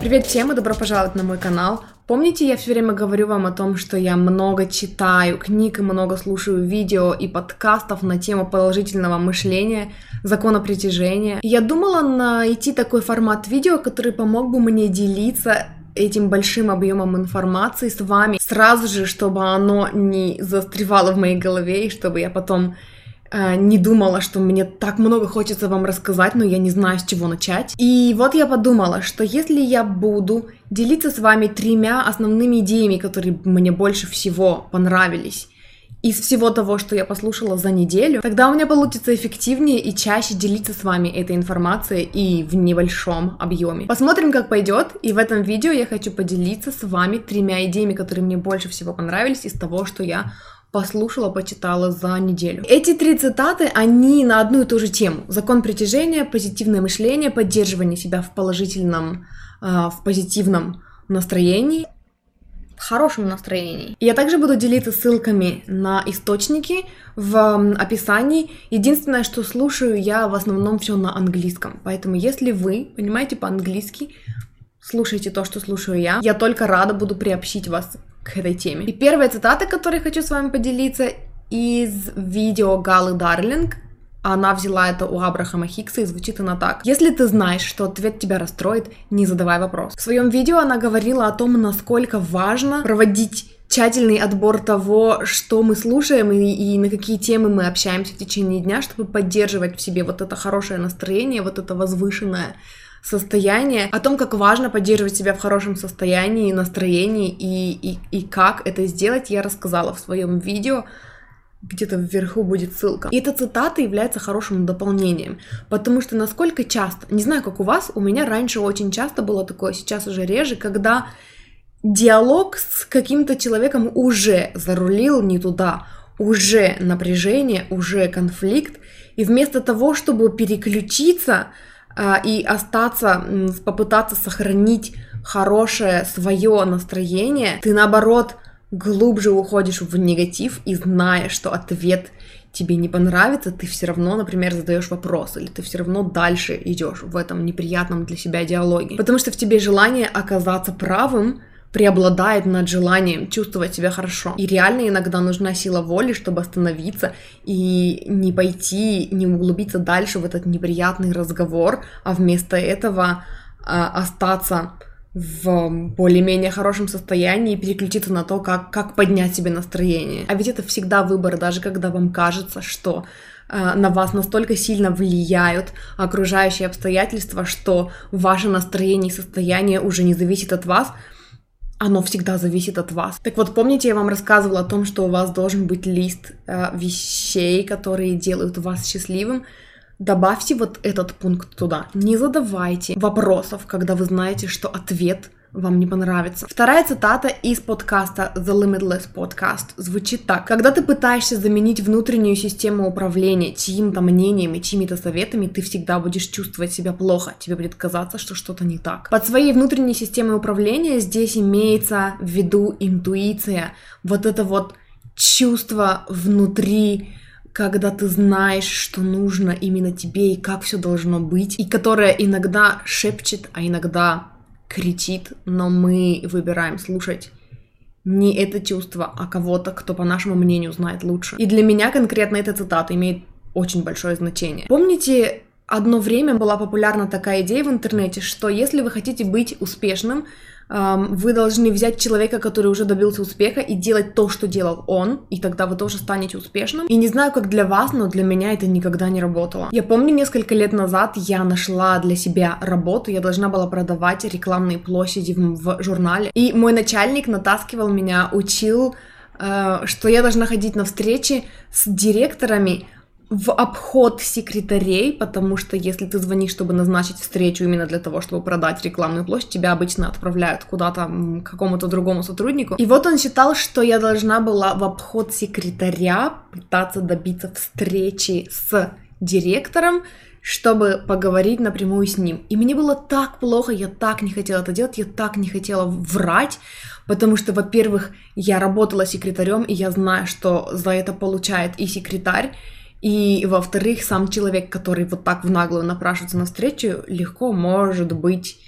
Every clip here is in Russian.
Привет всем и добро пожаловать на мой канал. Помните, я все время говорю вам о том, что я много читаю книг и много слушаю видео и подкастов на тему положительного мышления, закона притяжения. Я думала найти такой формат видео, который помог бы мне делиться этим большим объемом информации с вами сразу же, чтобы оно не застревало в моей голове и чтобы я потом не думала, что мне так много хочется вам рассказать, но я не знаю, с чего начать. И вот я подумала, что если я буду делиться с вами тремя основными идеями, которые мне больше всего понравились, из всего того, что я послушала за неделю, тогда у меня получится эффективнее и чаще делиться с вами этой информацией и в небольшом объеме. Посмотрим, как пойдет, и в этом видео я хочу поделиться с вами тремя идеями, которые мне больше всего понравились из того, что я послушала, почитала за неделю. Эти три цитаты, они на одну и ту же тему. Закон притяжения, позитивное мышление, поддерживание себя в положительном, э, в позитивном настроении, в хорошем настроении. я также буду делиться ссылками на источники в описании. Единственное, что слушаю я в основном все на английском. Поэтому если вы понимаете по-английски, слушайте то, что слушаю я. Я только рада буду приобщить вас к этой теме. И первая цитата, которой хочу с вами поделиться, из видео Галы Дарлинг. Она взяла это у Абрахама Хикса и звучит она так. Если ты знаешь, что ответ тебя расстроит, не задавай вопрос. В своем видео она говорила о том, насколько важно проводить тщательный отбор того, что мы слушаем и, и на какие темы мы общаемся в течение дня, чтобы поддерживать в себе вот это хорошее настроение, вот это возвышенное состояние, о том, как важно поддерживать себя в хорошем состоянии, настроении и, и, и как это сделать, я рассказала в своем видео. Где-то вверху будет ссылка. И эта цитата является хорошим дополнением, потому что насколько часто, не знаю, как у вас, у меня раньше очень часто было такое, сейчас уже реже, когда диалог с каким-то человеком уже зарулил не туда, уже напряжение, уже конфликт, и вместо того, чтобы переключиться, и остаться, попытаться сохранить хорошее свое настроение, ты наоборот глубже уходишь в негатив и зная, что ответ тебе не понравится, ты все равно, например, задаешь вопрос, или ты все равно дальше идешь в этом неприятном для себя диалоге. Потому что в тебе желание оказаться правым, преобладает над желанием чувствовать себя хорошо. И реально иногда нужна сила воли, чтобы остановиться и не пойти, не углубиться дальше в этот неприятный разговор, а вместо этого а, остаться в более-менее хорошем состоянии и переключиться на то, как, как поднять себе настроение. А ведь это всегда выбор, даже когда вам кажется, что э, на вас настолько сильно влияют окружающие обстоятельства, что ваше настроение и состояние уже не зависит от вас, оно всегда зависит от вас. Так вот, помните, я вам рассказывала о том, что у вас должен быть лист э, вещей, которые делают вас счастливым. Добавьте вот этот пункт туда. Не задавайте вопросов, когда вы знаете, что ответ вам не понравится. Вторая цитата из подкаста The Limitless Podcast звучит так. Когда ты пытаешься заменить внутреннюю систему управления чьим-то мнением и чьими-то советами, ты всегда будешь чувствовать себя плохо. Тебе будет казаться, что что-то не так. Под своей внутренней системой управления здесь имеется в виду интуиция. Вот это вот чувство внутри, когда ты знаешь, что нужно именно тебе и как все должно быть, и которое иногда шепчет, а иногда кричит, но мы выбираем слушать не это чувство, а кого-то, кто, по нашему мнению, знает лучше. И для меня конкретно эта цитата имеет очень большое значение. Помните, одно время была популярна такая идея в интернете, что если вы хотите быть успешным, вы должны взять человека, который уже добился успеха, и делать то, что делал он, и тогда вы тоже станете успешным. И не знаю, как для вас, но для меня это никогда не работало. Я помню, несколько лет назад я нашла для себя работу, я должна была продавать рекламные площади в, в журнале, и мой начальник натаскивал меня, учил, э, что я должна ходить на встречи с директорами, в обход секретарей, потому что если ты звонишь, чтобы назначить встречу именно для того, чтобы продать рекламную площадь, тебя обычно отправляют куда-то к какому-то другому сотруднику. И вот он считал, что я должна была в обход секретаря пытаться добиться встречи с директором, чтобы поговорить напрямую с ним. И мне было так плохо, я так не хотела это делать, я так не хотела врать, потому что, во-первых, я работала секретарем, и я знаю, что за это получает и секретарь, и, во-вторых, сам человек, который вот так в наглую напрашивается на встречу, легко может быть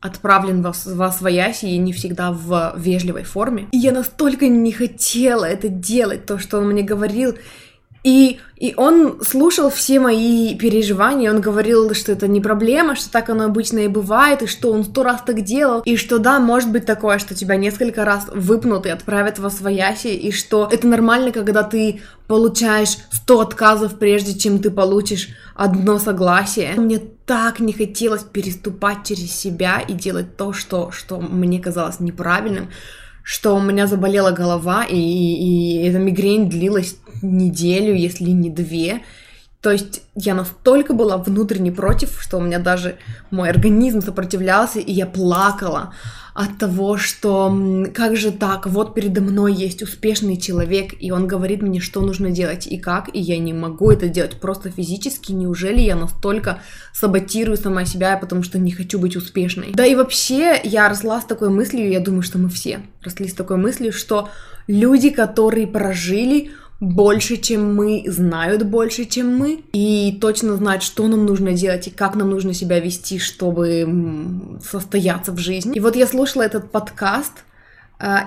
отправлен во, во свояси и не всегда в вежливой форме. И я настолько не хотела это делать, то, что он мне говорил, и, и он слушал все мои переживания, он говорил, что это не проблема, что так оно обычно и бывает, и что он сто раз так делал, и что да, может быть такое, что тебя несколько раз выпнут и отправят во свояси, и что это нормально, когда ты получаешь 100 отказов, прежде чем ты получишь одно согласие. Мне так не хотелось переступать через себя и делать то, что, что мне казалось неправильным, что у меня заболела голова, и, и, и эта мигрень длилась неделю, если не две. То есть я настолько была внутренне против, что у меня даже мой организм сопротивлялся, и я плакала от того, что как же так, вот передо мной есть успешный человек, и он говорит мне, что нужно делать и как, и я не могу это делать просто физически. Неужели я настолько саботирую сама себя, потому что не хочу быть успешной? Да и вообще я росла с такой мыслью, я думаю, что мы все росли с такой мыслью, что люди, которые прожили больше, чем мы, знают больше, чем мы, и точно знают, что нам нужно делать и как нам нужно себя вести, чтобы состояться в жизни. И вот я слушала этот подкаст,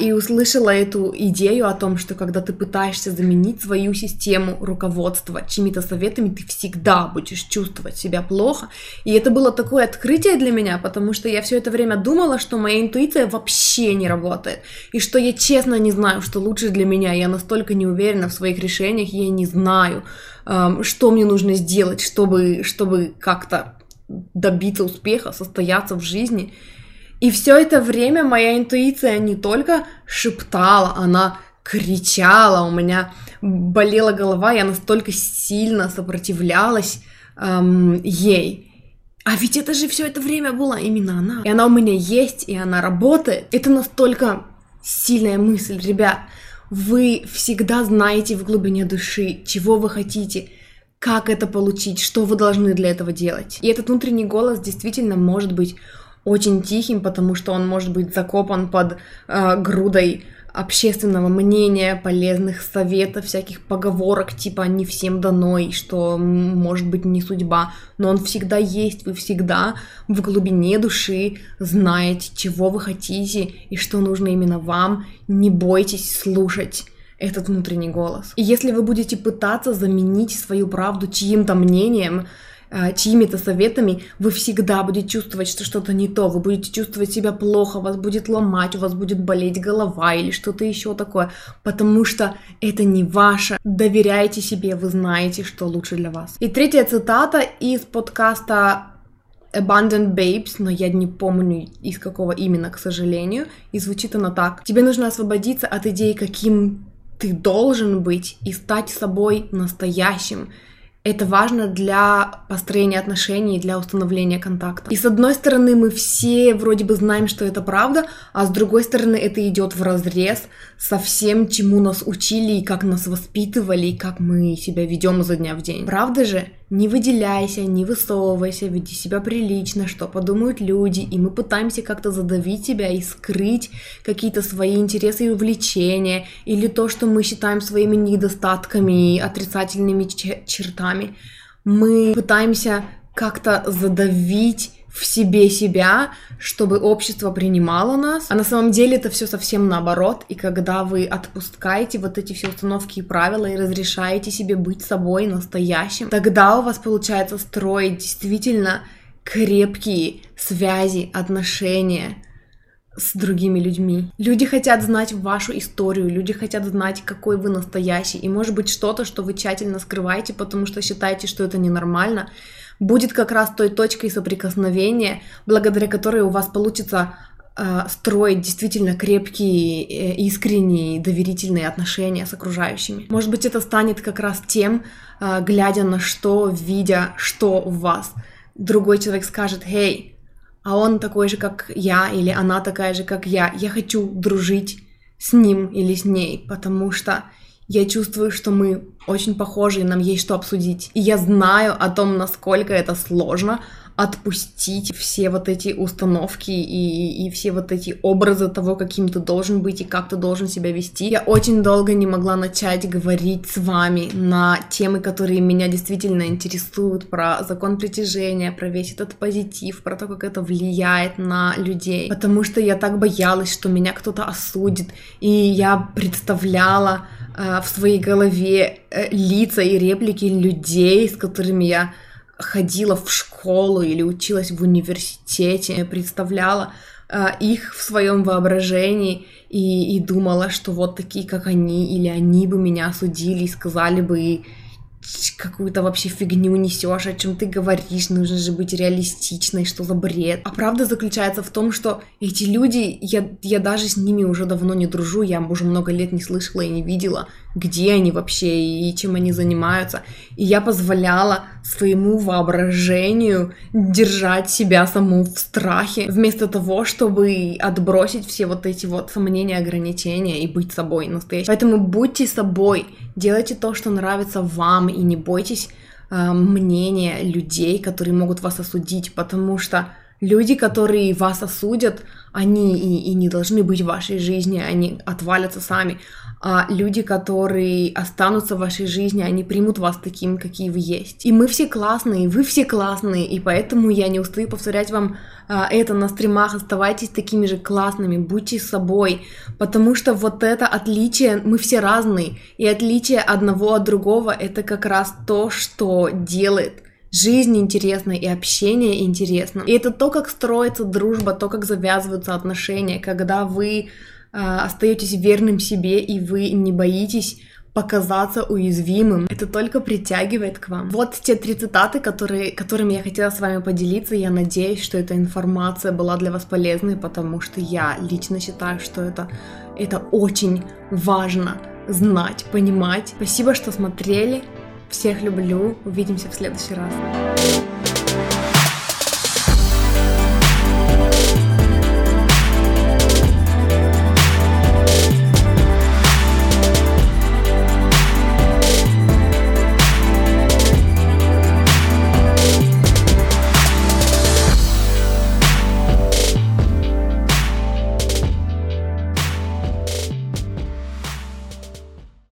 и услышала эту идею о том, что когда ты пытаешься заменить свою систему руководства чьими-то советами, ты всегда будешь чувствовать себя плохо. И это было такое открытие для меня, потому что я все это время думала, что моя интуиция вообще не работает, и что я честно не знаю, что лучше для меня. Я настолько не уверена в своих решениях, я не знаю, что мне нужно сделать, чтобы, чтобы как-то добиться успеха, состояться в жизни. И все это время моя интуиция не только шептала, она кричала, у меня болела голова, я настолько сильно сопротивлялась эм, ей. А ведь это же все это время была именно она. И она у меня есть, и она работает. Это настолько сильная мысль, ребят. Вы всегда знаете в глубине души, чего вы хотите, как это получить, что вы должны для этого делать. И этот внутренний голос действительно может быть очень тихим, потому что он может быть закопан под э, грудой общественного мнения, полезных советов, всяких поговорок, типа «не всем дано», и что может быть не судьба, но он всегда есть, вы всегда в глубине души знаете, чего вы хотите и что нужно именно вам, не бойтесь слушать этот внутренний голос. И если вы будете пытаться заменить свою правду чьим-то мнением, чьими-то советами, вы всегда будете чувствовать, что что-то не то, вы будете чувствовать себя плохо, вас будет ломать, у вас будет болеть голова или что-то еще такое, потому что это не ваше. Доверяйте себе, вы знаете, что лучше для вас. И третья цитата из подкаста Abundant Babes, но я не помню из какого именно, к сожалению, и звучит она так. Тебе нужно освободиться от идеи, каким ты должен быть, и стать собой настоящим. Это важно для построения отношений, для установления контакта. И с одной стороны, мы все вроде бы знаем, что это правда, а с другой стороны, это идет в разрез со всем, чему нас учили и как нас воспитывали, и как мы себя ведем изо дня в день. Правда же? Не выделяйся, не высовывайся, веди себя прилично, что подумают люди, и мы пытаемся как-то задавить себя и скрыть какие-то свои интересы и увлечения, или то, что мы считаем своими недостатками и отрицательными чертами. Мы пытаемся как-то задавить в себе себя, чтобы общество принимало нас. А на самом деле это все совсем наоборот. И когда вы отпускаете вот эти все установки и правила и разрешаете себе быть собой настоящим, тогда у вас получается строить действительно крепкие связи, отношения с другими людьми. Люди хотят знать вашу историю, люди хотят знать, какой вы настоящий. И может быть что-то, что вы тщательно скрываете, потому что считаете, что это ненормально, будет как раз той точкой соприкосновения, благодаря которой у вас получится э, строить действительно крепкие, э, искренние, доверительные отношения с окружающими. Может быть, это станет как раз тем, э, глядя на что, видя, что в вас. Другой человек скажет, «Хей, а он такой же, как я, или она такая же, как я. Я хочу дружить с ним или с ней, потому что я чувствую, что мы очень похожи, и нам есть что обсудить. И я знаю о том, насколько это сложно, отпустить все вот эти установки и, и все вот эти образы того, каким ты должен быть и как ты должен себя вести. Я очень долго не могла начать говорить с вами на темы, которые меня действительно интересуют, про закон притяжения, про весь этот позитив, про то, как это влияет на людей. Потому что я так боялась, что меня кто-то осудит, и я представляла э, в своей голове э, лица и реплики людей, с которыми я ходила в школу или училась в университете, представляла э, их в своем воображении и, и думала, что вот такие, как они, или они бы меня осудили и сказали бы, какую-то вообще фигню несешь, о чем ты говоришь, нужно же быть реалистичной, что за бред. А правда заключается в том, что эти люди, я, я даже с ними уже давно не дружу, я уже много лет не слышала и не видела, где они вообще и чем они занимаются. И я позволяла своему воображению держать себя саму в страхе, вместо того, чтобы отбросить все вот эти вот сомнения, ограничения и быть собой настоящим. Поэтому будьте собой, делайте то, что нравится вам, и не бойтесь э, мнения людей, которые могут вас осудить, потому что люди, которые вас осудят, они и, и не должны быть в вашей жизни, они отвалятся сами а люди, которые останутся в вашей жизни, они примут вас таким, какие вы есть. И мы все классные, вы все классные, и поэтому я не устаю повторять вам а, это на стримах. Оставайтесь такими же классными, будьте собой, потому что вот это отличие, мы все разные, и отличие одного от другого это как раз то, что делает жизнь интересна и общение интересно. И это то, как строится дружба, то, как завязываются отношения, когда вы остаетесь верным себе и вы не боитесь показаться уязвимым. Это только притягивает к вам. Вот те три цитаты, которые, которыми я хотела с вами поделиться. Я надеюсь, что эта информация была для вас полезной, потому что я лично считаю, что это, это очень важно знать, понимать. Спасибо, что смотрели. Всех люблю. Увидимся в следующий раз.